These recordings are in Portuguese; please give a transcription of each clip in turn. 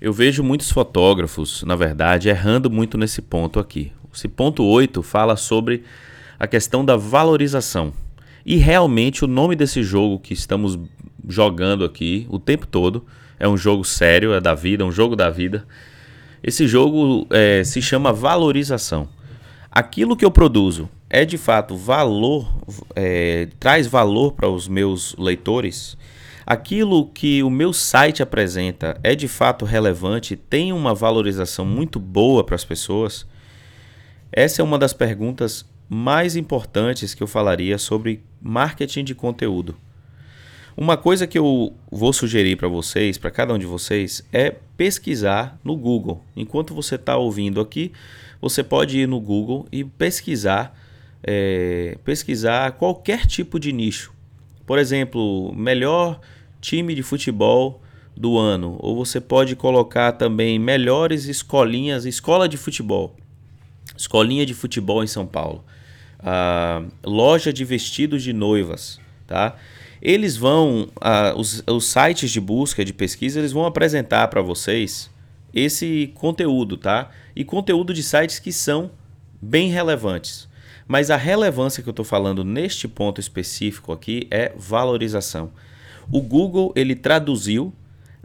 Eu vejo muitos fotógrafos, na verdade, errando muito nesse ponto aqui. Esse ponto 8 fala sobre a questão da valorização. E realmente o nome desse jogo que estamos jogando aqui o tempo todo é um jogo sério, é da vida, é um jogo da vida. Esse jogo é, se chama valorização. Aquilo que eu produzo é de fato valor, é, traz valor para os meus leitores aquilo que o meu site apresenta é de fato relevante, tem uma valorização muito boa para as pessoas? Essa é uma das perguntas mais importantes que eu falaria sobre marketing de conteúdo. Uma coisa que eu vou sugerir para vocês, para cada um de vocês, é pesquisar no Google. Enquanto você está ouvindo aqui, você pode ir no Google e pesquisar, é, pesquisar qualquer tipo de nicho. Por exemplo, melhor time de futebol do ano. Ou você pode colocar também melhores escolinhas, escola de futebol. Escolinha de futebol em São Paulo. Uh, loja de vestidos de noivas, tá? Eles vão, uh, os, os sites de busca, de pesquisa, eles vão apresentar para vocês esse conteúdo, tá? E conteúdo de sites que são bem relevantes. Mas a relevância que eu estou falando neste ponto específico aqui é valorização. O Google ele traduziu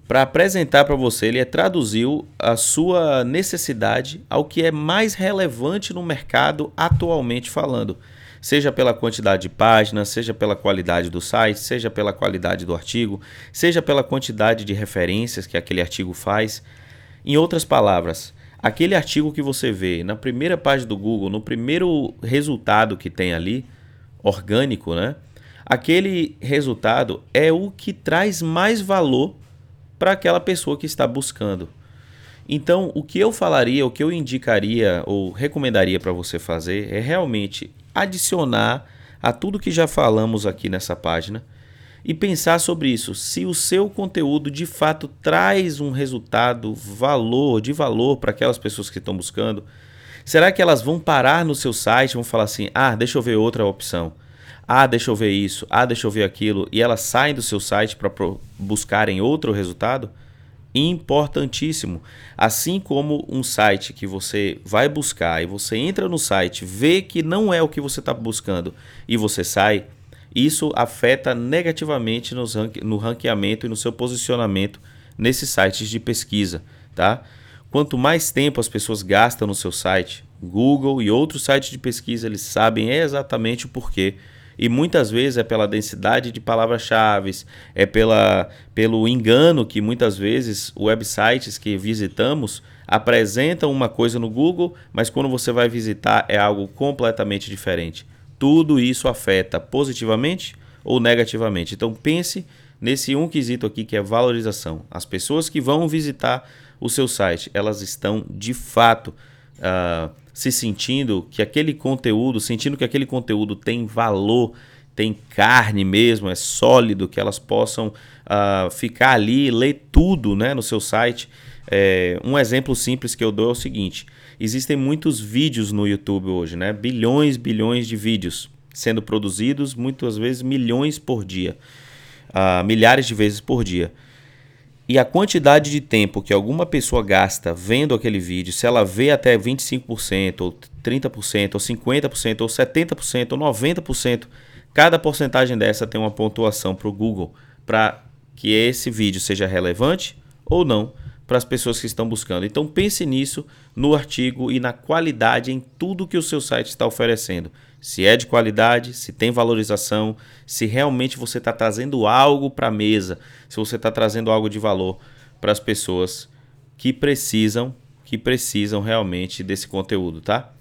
para apresentar para você, ele traduziu a sua necessidade ao que é mais relevante no mercado atualmente falando. Seja pela quantidade de páginas, seja pela qualidade do site, seja pela qualidade do artigo, seja pela quantidade de referências que aquele artigo faz. Em outras palavras, aquele artigo que você vê na primeira página do Google, no primeiro resultado que tem ali, orgânico, né? Aquele resultado é o que traz mais valor para aquela pessoa que está buscando. Então, o que eu falaria, o que eu indicaria ou recomendaria para você fazer é realmente adicionar a tudo que já falamos aqui nessa página e pensar sobre isso. Se o seu conteúdo de fato traz um resultado, valor, de valor para aquelas pessoas que estão buscando, será que elas vão parar no seu site, vão falar assim: "Ah, deixa eu ver outra opção"? Ah, deixa eu ver isso, ah, deixa eu ver aquilo, e elas saem do seu site para buscarem outro resultado, importantíssimo. Assim como um site que você vai buscar e você entra no site, vê que não é o que você está buscando e você sai, isso afeta negativamente no, no ranqueamento e no seu posicionamento nesses sites de pesquisa, tá? Quanto mais tempo as pessoas gastam no seu site, Google e outros sites de pesquisa, eles sabem exatamente o porquê e muitas vezes é pela densidade de palavras-chave, é pela, pelo engano que muitas vezes websites que visitamos apresentam uma coisa no Google, mas quando você vai visitar é algo completamente diferente. Tudo isso afeta positivamente ou negativamente. Então pense nesse um quesito aqui que é valorização. As pessoas que vão visitar o seu site, elas estão de fato uh, se sentindo que aquele conteúdo, sentindo que aquele conteúdo tem valor, tem carne mesmo, é sólido, que elas possam uh, ficar ali, ler tudo né, no seu site. É, um exemplo simples que eu dou é o seguinte: existem muitos vídeos no YouTube hoje, né? Bilhões, bilhões de vídeos sendo produzidos, muitas vezes milhões por dia, uh, milhares de vezes por dia. E a quantidade de tempo que alguma pessoa gasta vendo aquele vídeo, se ela vê até 25%, ou 30%, ou 50%, ou 70%, ou 90%, cada porcentagem dessa tem uma pontuação para o Google para que esse vídeo seja relevante ou não para as pessoas que estão buscando. Então pense nisso no artigo e na qualidade em tudo que o seu site está oferecendo. Se é de qualidade, se tem valorização, se realmente você está trazendo algo para a mesa, se você está trazendo algo de valor para as pessoas que precisam, que precisam realmente desse conteúdo, tá?